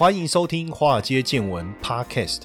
欢迎收听《华尔街见闻》Podcast。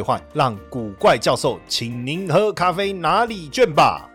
兑换，让古怪教授请您喝咖啡哪里卷吧。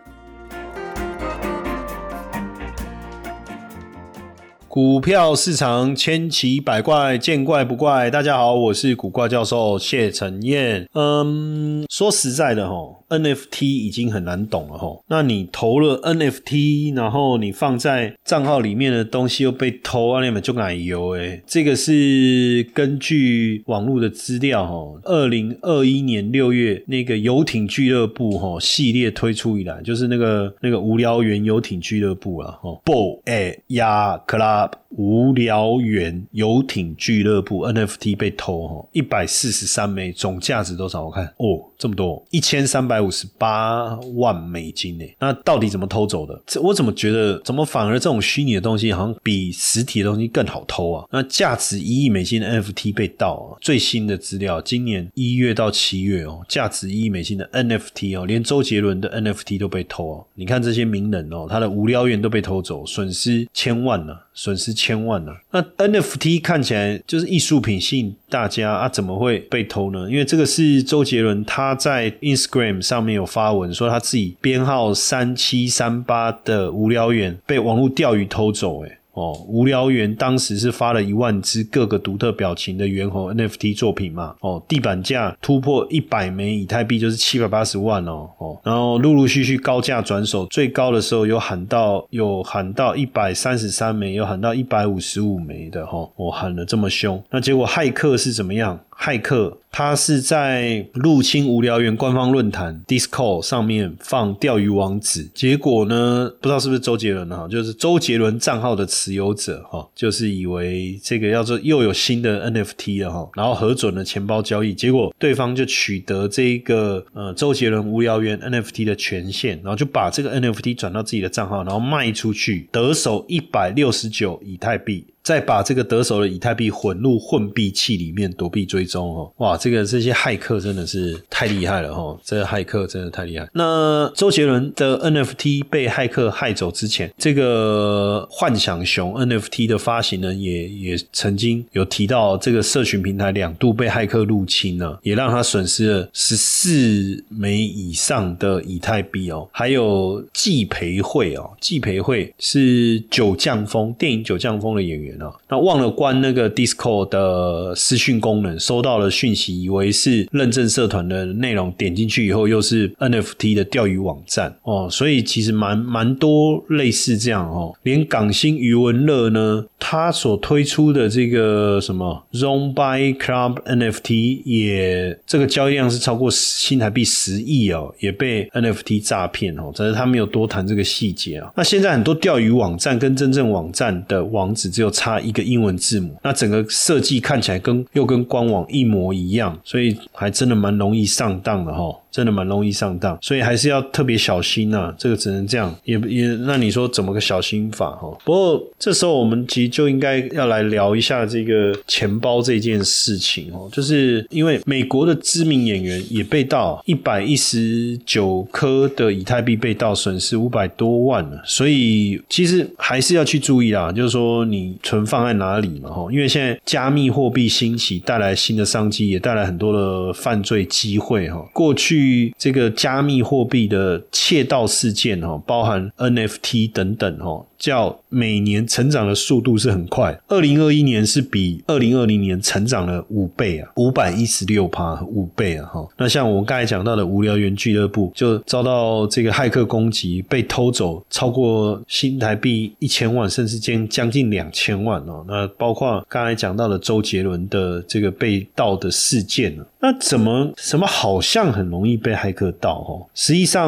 股票市场千奇百怪，见怪不怪。大家好，我是古怪教授谢承彦。嗯，说实在的哈。NFT 已经很难懂了哈，那你投了 NFT，然后你放在账号里面的东西又被偷，啊，你们就奶油哎，这个是根据网络的资料哈，二零二一年六月那个游艇俱乐部哈系列推出以来，就是那个那个无聊猿游艇俱乐部啊哈，Bo A Ya Club 无聊猿游艇俱乐部 NFT 被偷哈，一百四十三枚，总价值多少？我看哦，这么多，一千三百。五十八万美金呢？那到底怎么偷走的？这我怎么觉得，怎么反而这种虚拟的东西好像比实体的东西更好偷啊？那价值一亿美金的 NFT 被盗啊，最新的资料，今年一月到七月哦，价值一亿美金的 NFT 哦，连周杰伦的 NFT 都被偷哦。你看这些名人哦，他的无聊园都被偷走，损失千万呢。损失千千万呢？那 NFT 看起来就是艺术品，性大家啊，怎么会被偷呢？因为这个是周杰伦他在 Instagram 上面有发文说他自己编号三七三八的无聊猿被网络钓鱼偷走，诶哦，无聊猿当时是发了一万只各个独特表情的猿猴 NFT 作品嘛？哦，地板价突破一百枚以太币，就是七百八十万哦哦，然后陆陆续续高价转手，最高的时候有喊到有喊到一百三十三枚，有喊到一百五十五枚的哈，我喊的这么凶，那结果骇客是怎么样？骇客他是在入侵无聊猿官方论坛 Discord 上面放钓鱼网址，结果呢，不知道是不是周杰伦哈，就是周杰伦账号的持有者哈，就是以为这个要做又有新的 NFT 了哈，然后核准了钱包交易，结果对方就取得这一个呃周杰伦无聊猿 NFT 的权限，然后就把这个 NFT 转到自己的账号，然后卖出去，得手一百六十九以太币。再把这个得手的以太币混入混币器里面躲避追踪哦，哇，这个这些骇客真的是太厉害了哈，这个骇客真的太厉害。那周杰伦的 NFT 被骇客害走之前，这个幻想熊 NFT 的发行人也也曾经有提到，这个社群平台两度被骇客入侵了，也让他损失了十四枚以上的以太币哦。还有季培慧哦，季培慧是九降风电影九降风的演员。那忘了关那个 Discord 的私讯功能，收到了讯息，以为是认证社团的内容，点进去以后又是 NFT 的钓鱼网站哦，所以其实蛮蛮多类似这样哦，连港星余文乐呢，他所推出的这个什么 Zombi Club NFT 也这个交易量是超过新台币十亿哦，也被 NFT 诈骗哦，只是他没有多谈这个细节啊。那现在很多钓鱼网站跟真正网站的网址只有差。差一个英文字母，那整个设计看起来跟又跟官网一模一样，所以还真的蛮容易上当的哈。真的蛮容易上当，所以还是要特别小心呐。这个只能这样，也也那你说怎么个小心法哈？不过这时候我们其实就应该要来聊一下这个钱包这件事情哦，就是因为美国的知名演员也被盗一百一十九颗的以太币被盗，损失五百多万了。所以其实还是要去注意啦，就是说你存放在哪里嘛哈？因为现在加密货币兴起，带来新的商机，也带来很多的犯罪机会哈。过去。这个加密货币的窃盗事件哈，包含 NFT 等等哈。叫每年成长的速度是很快，二零二一年是比二零二零年成长了五倍啊，五百一十六趴五倍啊哈。那像我刚才讲到的无聊猿俱乐部，就遭到这个骇客攻击，被偷走超过新台币一千万，甚至将将近两千万哦。那包括刚才讲到的周杰伦的这个被盗的事件呢？那怎么什么好像很容易被骇客盗哦？实际上。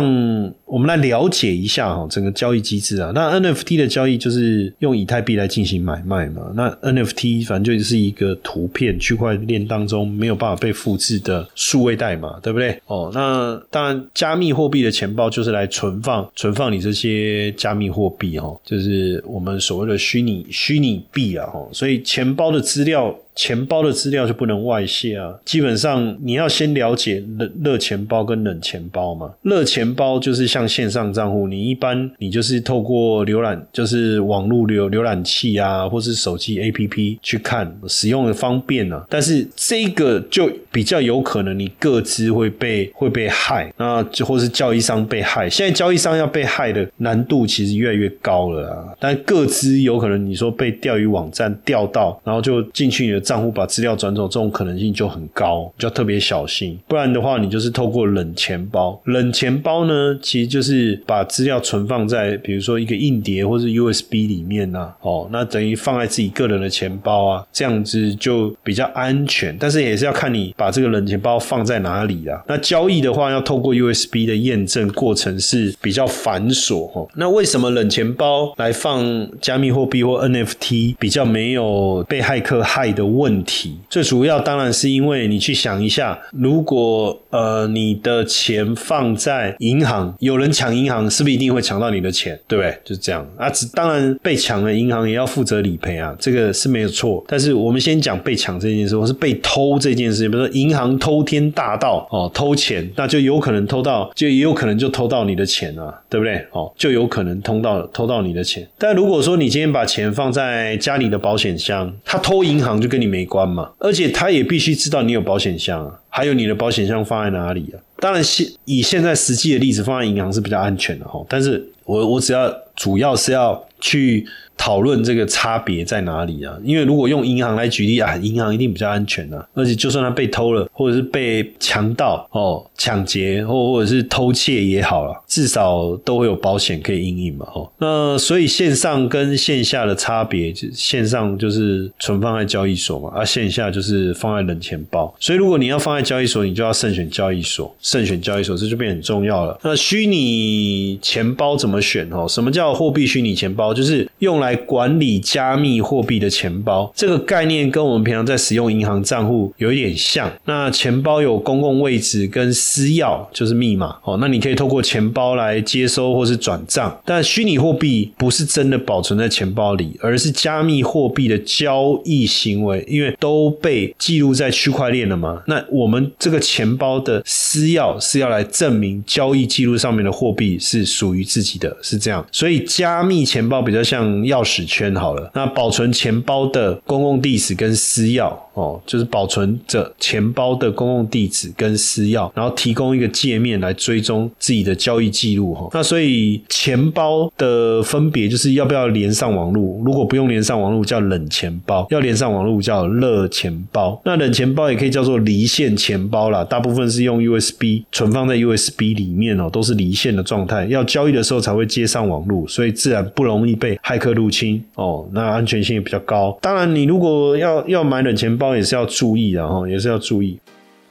我们来了解一下哈整个交易机制啊。那 NFT 的交易就是用以太币来进行买卖嘛。那 NFT 反正就是一个图片区块链当中没有办法被复制的数位代码，对不对？哦，那当然加密货币的钱包就是来存放存放你这些加密货币哦，就是我们所谓的虚拟虚拟币啊哦。所以钱包的资料。钱包的资料就不能外泄啊！基本上你要先了解热热钱包跟冷钱包嘛。热钱包就是像线上账户，你一般你就是透过浏览，就是网络浏浏览器啊，或是手机 APP 去看，使用的方便啊。但是这个就比较有可能你各资会被会被害，那就或是交易商被害。现在交易商要被害的难度其实越来越高了啊！但各资有可能你说被钓鱼网站钓到，然后就进去你的。账户把资料转走，这种可能性就很高，就要特别小心。不然的话，你就是透过冷钱包。冷钱包呢，其实就是把资料存放在，比如说一个硬碟或是 USB 里面呐。哦，那等于放在自己个人的钱包啊，这样子就比较安全。但是也是要看你把这个冷钱包放在哪里啊。那交易的话，要透过 USB 的验证过程是比较繁琐哦。那为什么冷钱包来放加密货币或 NFT 比较没有被骇客害的？问题最主要当然是因为你去想一下，如果呃你的钱放在银行，有人抢银行，是不是一定会抢到你的钱？对不对？就是这样啊。当然被抢了，银行也要负责理赔啊，这个是没有错。但是我们先讲被抢这件事，或是被偷这件事，比如说银行偷天大盗哦，偷钱，那就有可能偷到，就也有可能就偷到你的钱啊，对不对？哦，就有可能偷到偷到你的钱。但如果说你今天把钱放在家里的保险箱，他偷银行就跟你。没关嘛，而且他也必须知道你有保险箱啊，还有你的保险箱放在哪里啊？当然，现以现在实际的例子放在银行是比较安全的哈。但是我我只要主要是要去。讨论这个差别在哪里啊？因为如果用银行来举例啊，银行一定比较安全啊，而且就算它被偷了，或者是被强盗哦抢劫或或者是偷窃也好了，至少都会有保险可以应应嘛。哦，那所以线上跟线下的差别，线上就是存放在交易所嘛，而线下就是放在冷钱包。所以如果你要放在交易所，你就要慎选交易所，慎选交易所，这就变很重要了。那虚拟钱包怎么选？哦，什么叫货币虚拟钱包？就是用来来管理加密货币的钱包，这个概念跟我们平常在使用银行账户有一点像。那钱包有公共位置跟私钥，就是密码哦。那你可以透过钱包来接收或是转账，但虚拟货币不是真的保存在钱包里，而是加密货币的交易行为，因为都被记录在区块链了嘛。那我们这个钱包的私钥是要来证明交易记录上面的货币是属于自己的，是这样。所以加密钱包比较像要。钥匙圈好了，那保存钱包的公共地址跟私钥哦，就是保存着钱包的公共地址跟私钥，然后提供一个界面来追踪自己的交易记录哈。那所以钱包的分别就是要不要连上网络，如果不用连上网络叫冷钱包，要连上网络叫热钱包。那冷钱包也可以叫做离线钱包啦，大部分是用 USB 存放在 USB 里面哦，都是离线的状态，要交易的时候才会接上网络，所以自然不容易被骇客入。入侵哦，那安全性也比较高。当然，你如果要要买冷钱包，也是要注意的哈，也是要注意。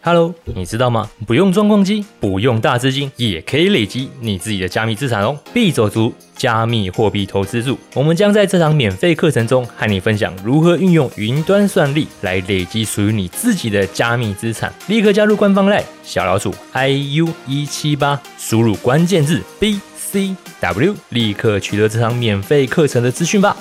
Hello，你知道吗？不用装矿机，不用大资金，也可以累积你自己的加密资产哦。币走族加密货币投资组，我们将在这场免费课程中和你分享如何运用云端算力来累积属于你自己的加密资产。立刻加入官方赖小老鼠 iu 一七八，输入关键字 B。C W，立刻取得这场免费课程的资讯吧。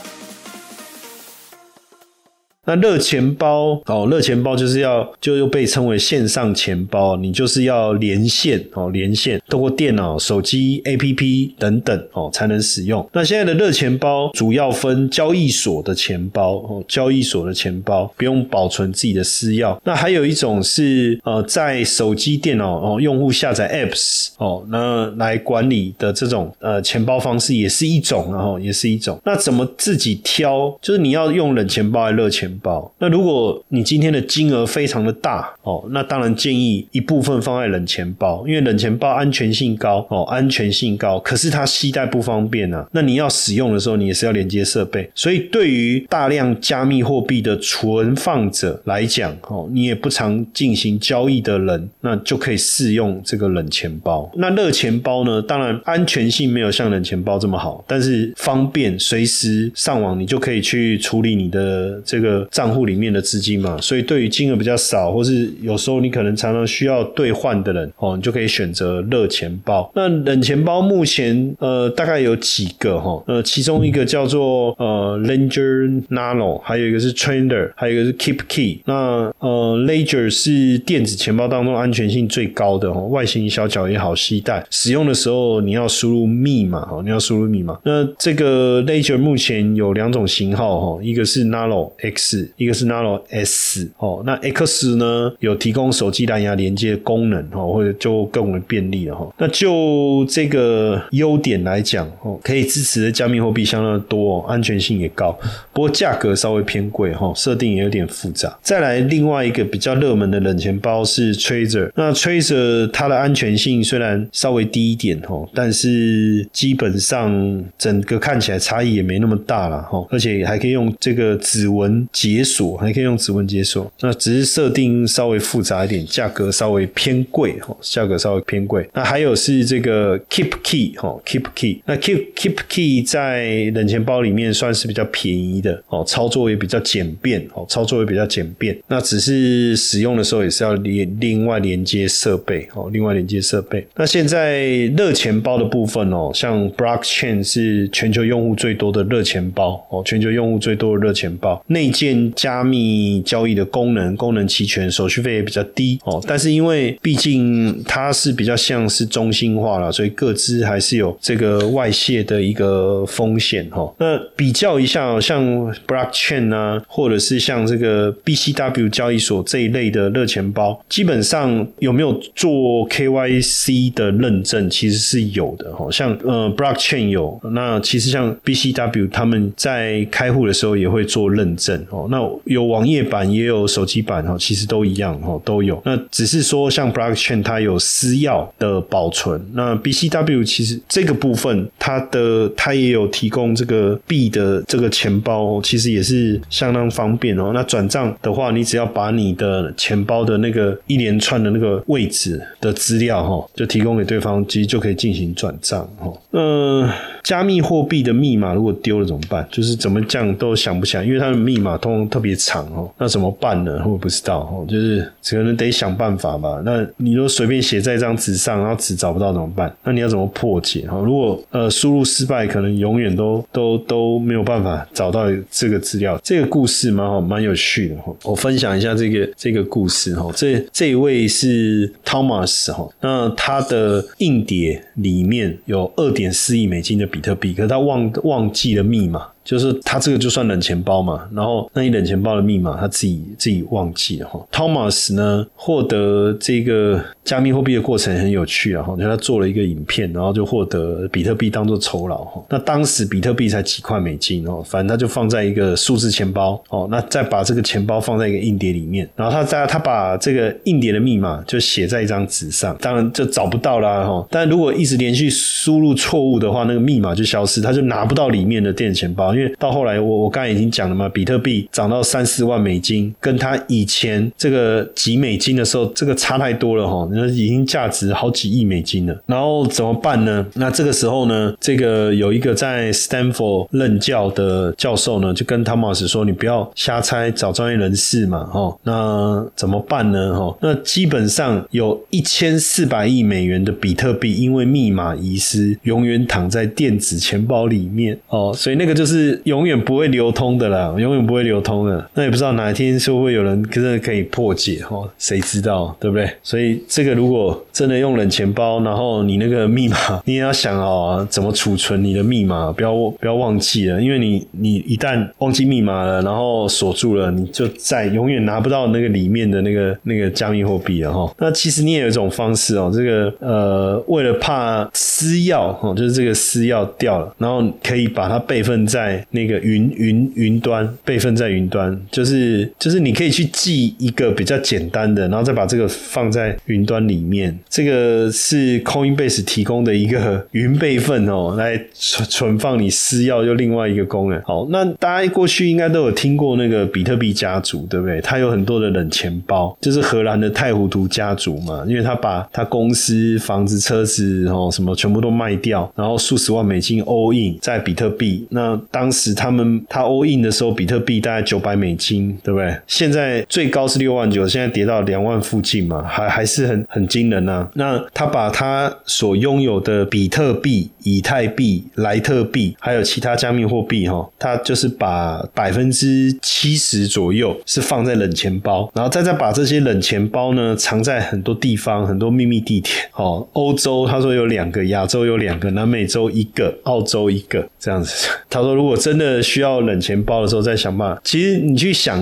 那热钱包哦，热钱包就是要就又被称为线上钱包，你就是要连线哦，连线通过电脑、手机、A P P 等等哦才能使用。那现在的热钱包主要分交易所的钱包哦，交易所的钱包不用保存自己的私钥。那还有一种是呃，在手机、电脑哦，用户下载 Apps 哦，那来管理的这种呃钱包方式也是一种，然后也是一种。那怎么自己挑？就是你要用冷钱包还是热钱？包。包那如果你今天的金额非常的大哦，那当然建议一部分放在冷钱包，因为冷钱包安全性高哦，安全性高，可是它携带不方便啊。那你要使用的时候，你也是要连接设备。所以对于大量加密货币的存放者来讲，哦，你也不常进行交易的人，那就可以适用这个冷钱包。那热钱包呢？当然安全性没有像冷钱包这么好，但是方便随时上网，你就可以去处理你的这个账户里面的资金嘛。所以对于金额比较少，或是有时候你可能常常需要兑换的人，哦，你就可以选择热钱包。那冷钱包目前呃大概有几个哈？呃，其中一个叫做呃 Ledger Nano，还有一个是 Trader，还有一个是 Keep Key。那呃 Ledger 是电子钱包当中安全性最高的哦，外形小巧也好携带，使用的时候你要输入密码哦，你要输入密码。那这个 Ledger 目前有两种型号哈，一个是 Nano X，一个是 Nano S 哦。那 X 呢有提供手机蓝牙连接的功能哦，或者就更为便利了哈。那就这个优点来讲哦，可以支持的加密货币相当多哦，安全性也高，不过价格稍微偏贵哈，设定也有点复杂。再来另外一个比较热门的冷钱包是 Tracer，那 Tracer 它的安全性虽然稍微低一点哦，但是基本上整个看起来差异也没那么大了哈，而且还可以用这个指纹解锁，还可以用指纹解锁。那只是设定稍微复杂一点，价格稍微偏贵哈，价格稍微偏贵。那还有是这个 Keep Key 哈，Keep Key，那 Keep Keep Key 在冷钱包里面算是比较便宜的哦，操作也比较简便哦，操作也比较简便。那只是使用的时候也是要连另外连接设备哦，另外连接设备。那现在热钱包的部分哦，像 Blockchain 是全球用户最多的热钱包哦，全球用户最多的热钱包，内建加密交易的功能，功能齐全，手续费也比较低哦。但是因为毕竟它是比较像是中心化了，所以各自还是有这个外泄的一个风险哈。那比较一下，像 Blockchain 啊，或者是像这个 BCW 交易所这一类的热钱包，基本上有没有做 KYC 的认证，其实是有的哈。像呃 Blockchain 有，那其实像 BCW 他们在开户的时候也会做认证哦。那有网页版也有手机版哈，其实都一样哈，都有。那只是说像 Blockchain 它有私钥的保存，那 BCW 其实这个部分它的它也有提供这个币的这个钱包，其实也是相当方便哦。那转账的话，你只要把你的钱包的那个一连串的那个位置的资料哈，就提供给对方，其实就可以进行转账哈。嗯。加密货币的密码如果丢了怎么办？就是怎么降都想不起来，因为它的密码通特别长哦。那怎么办呢？我不知道哦，就是可能得想办法吧。那你如果随便写在一张纸上，然后纸找不到怎么办？那你要怎么破解哈？如果呃输入失败，可能永远都都都没有办法找到这个资料。这个故事蛮好，蛮有趣的哈。我分享一下这个这个故事哈。这这位是 Thomas 哈，那他的硬碟里面有二点四亿美金的。比特币，可是他忘忘记了密码。就是他这个就算冷钱包嘛，然后那你冷钱包的密码他自己自己忘记了哈。Thomas 呢获得这个加密货币的过程很有趣啊哈，就他做了一个影片，然后就获得比特币当做酬劳哈。那当时比特币才几块美金哦，反正他就放在一个数字钱包哦，那再把这个钱包放在一个硬碟里面，然后他在他把这个硬碟的密码就写在一张纸上，当然就找不到啦哈。但如果一直连续输入错误的话，那个密码就消失，他就拿不到里面的电子钱包。因为到后来，我我刚才已经讲了嘛，比特币涨到三四万美金，跟它以前这个几美金的时候，这个差太多了哈，那已经价值好几亿美金了。然后怎么办呢？那这个时候呢，这个有一个在 Stanford 任教的教授呢，就跟汤马斯说：“你不要瞎猜，找专业人士嘛。”哦，那怎么办呢？哦，那基本上有一千四百亿美元的比特币，因为密码遗失，永远躺在电子钱包里面哦，所以那个就是。永远不会流通的啦，永远不会流通的。那也不知道哪一天会不会有人真的可以破解哦？谁知道，对不对？所以这个如果真的用冷钱包，然后你那个密码，你也要想哦，怎么储存你的密码，不要不要忘记了，因为你你一旦忘记密码了，然后锁住了，你就再永远拿不到那个里面的那个那个加密货币了哈。那其实你也有一种方式哦，这个呃，为了怕私钥哦，就是这个私钥掉了，然后可以把它备份。在那个云云云端，备份在云端，就是就是你可以去记一个比较简单的，然后再把这个放在云端里面。这个是 Coinbase 提供的一个云备份哦，来存存放你私钥又另外一个功能。好，那大家过去应该都有听过那个比特币家族，对不对？它有很多的冷钱包，就是荷兰的太湖图家族嘛，因为他把他公司、房子、车子哦什么全部都卖掉，然后数十万美金 all in 在比特币。那当时他们他 all in 的时候，比特币大概九百美金，对不对？现在最高是六万九，现在跌到两万附近嘛，还还是很很惊人啊。那他把他所拥有的比特币、以太币、莱特币，还有其他加密货币哈，他就是把百分之七十左右是放在冷钱包，然后再再把这些冷钱包呢藏在很多地方、很多秘密地点。哦，欧洲他说有两个，亚洲有两个，南美洲一个，澳洲一个，这样子。他说如果真的需要冷钱包的时候，再想办法。其实你去想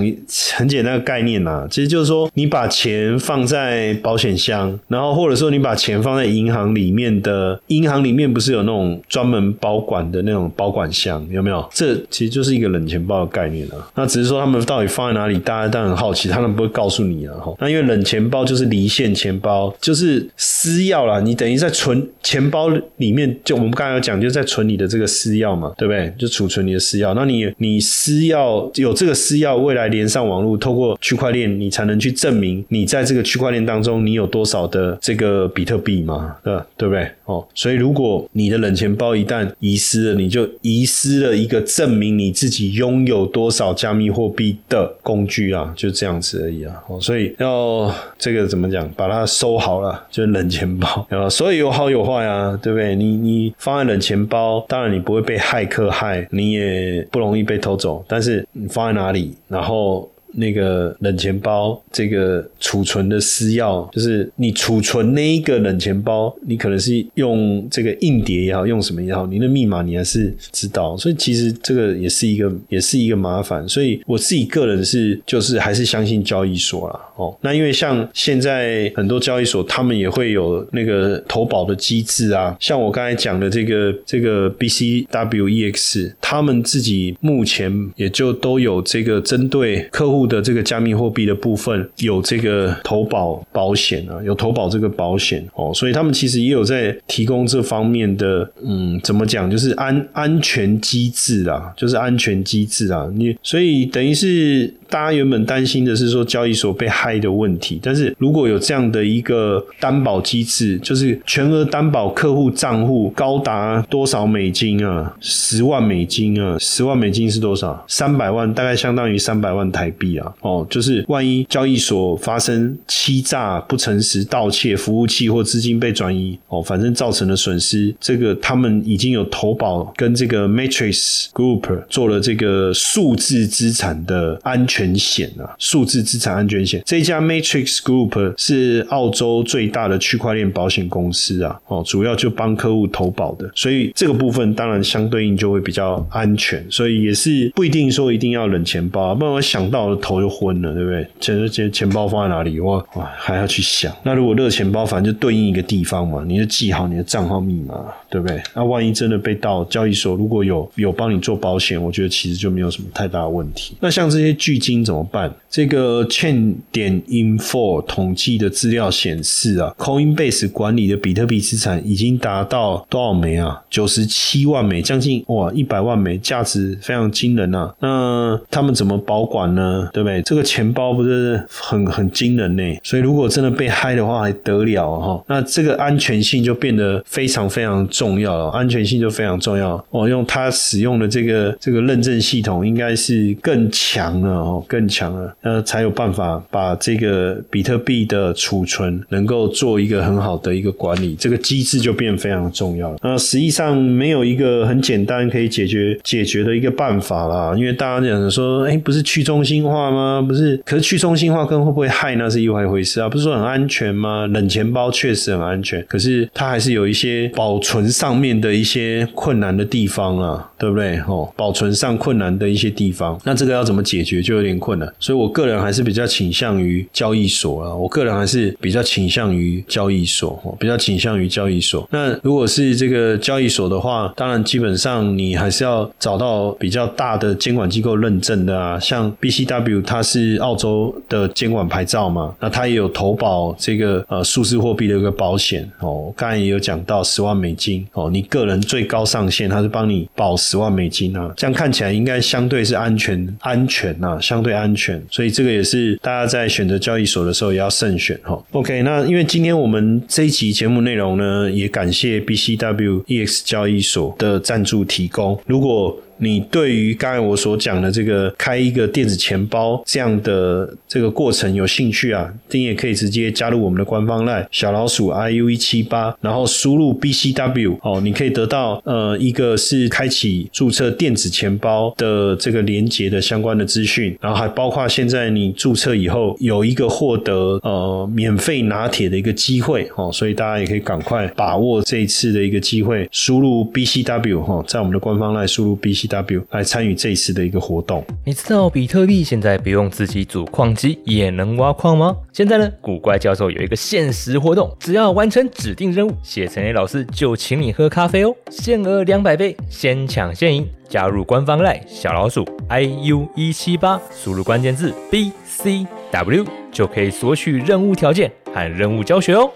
很简单的概念呐，其实就是说你把钱放在保险箱，然后或者说你把钱放在银行里面的，银行里面不是有那种专门保管的那种保管箱，有没有？这其实就是一个冷钱包的概念啊。那只是说他们到底放在哪里，大家当然很好奇，他们不会告诉你啊。哈，那因为冷钱包就是离线钱包，就是私钥啦，你等于在存钱包里面，就我们刚才有讲，就在存你的这个私钥嘛，对不对？就储存你的私钥。那你你私钥有这个私钥，未来连上网络，透过区块链，你才能去证明你在这个区块链当中，你有多少的这个比特币嘛？对对不对？哦，所以如果你的冷钱包一旦遗失了，你就遗失了一个证明你自己拥有多少加密货币的工具啊，就这样子而已啊。哦，所以要这个怎么讲，把它收好了，就是冷钱包啊。所以有好有坏啊，对不对？你你放在冷钱包，当然你不会被骇客害，你也不容易被偷走。但是你放在哪里，然后。那个冷钱包，这个储存的私钥，就是你储存那一个冷钱包，你可能是用这个硬碟也好，用什么也好，你的密码你还是知道，所以其实这个也是一个，也是一个麻烦。所以我自己个人是，就是还是相信交易所啦。哦。那因为像现在很多交易所，他们也会有那个投保的机制啊，像我刚才讲的这个这个 BCWEX，他们自己目前也就都有这个针对客户。的这个加密货币的部分有这个投保保险啊，有投保这个保险哦，所以他们其实也有在提供这方面的，嗯，怎么讲，就是安安全机制啊，就是安全机制啊，你所以等于是。大家原本担心的是说交易所被害的问题，但是如果有这样的一个担保机制，就是全额担保客户账户高达多少美金啊？十万美金啊？十万美金是多少？三百万，大概相当于三百万台币啊！哦，就是万一交易所发生欺诈、不诚实、盗窃、服务器或资金被转移，哦，反正造成的损失，这个他们已经有投保跟这个 Matrix Group 做了这个数字资产的安全。全险啊，数字资产安全险。这家 Matrix Group 是澳洲最大的区块链保险公司啊，哦，主要就帮客户投保的，所以这个部分当然相对应就会比较安全，所以也是不一定说一定要冷钱包，不然我想到头就昏了，对不对？钱钱钱包放在哪里？哇哇，还要去想。那如果热钱包，反正就对应一个地方嘛，你就记好你的账号密码，对不对？那万一真的被盗，交易所如果有有帮你做保险，我觉得其实就没有什么太大的问题。那像这些巨金怎么办？这个欠点 info 统计的资料显示啊，Coinbase 管理的比特币资产已经达到多少枚啊？九十七万枚，将近哇一百万枚，价值非常惊人啊！那他们怎么保管呢？对不对？这个钱包不是很很惊人呢？所以如果真的被嗨的话，还得了哈？那这个安全性就变得非常非常重要了，安全性就非常重要。哦，用它使用的这个这个认证系统，应该是更强了哦。更强了，呃，才有办法把这个比特币的储存能够做一个很好的一个管理，这个机制就变非常重要了。那实际上没有一个很简单可以解决解决的一个办法啦，因为大家讲说，哎，不是去中心化吗？不是，可是去中心化跟会不会害那是一回事啊？不是说很安全吗？冷钱包确实很安全，可是它还是有一些保存上面的一些困难的地方啊，对不对？哦，保存上困难的一些地方，那这个要怎么解决就？有点困难，所以我个人还是比较倾向于。交易所啊。我个人还是比较倾向于交易所，比较倾向于交易所。那如果是这个交易所的话，当然基本上你还是要找到比较大的监管机构认证的啊，像 BCW 它是澳洲的监管牌照嘛，那它也有投保这个呃数字货币的一个保险哦。刚才也有讲到十万美金哦，你个人最高上限它是帮你保十万美金啊，这样看起来应该相对是安全安全呐，相相对安全。所以这个也是大家在选择交易所的时候也要慎选哈。OK，那因为今天我们这一集节目内容呢，也感谢 BCW EX 交易所的赞助提供。如果你对于刚才我所讲的这个开一个电子钱包这样的这个过程有兴趣啊？你也可以直接加入我们的官方 line 小老鼠 iu 一七八，然后输入 bcw 哦，你可以得到呃一个是开启注册电子钱包的这个连接的相关的资讯，然后还包括现在你注册以后有一个获得呃免费拿铁的一个机会哦，所以大家也可以赶快把握这一次的一个机会，输入 bcw 哈，在我们的官方 line 输入 bc。W 来参与这一次的一个活动。你知道比特币现在不用自己组矿机也能挖矿吗？现在呢，古怪教授有一个限时活动，只要完成指定任务，谢承彦老师就请你喝咖啡哦，限额两百杯，先抢先赢。加入官方赖小老鼠 iu 一七八，输入关键字 B C W 就可以索取任务条件和任务教学哦。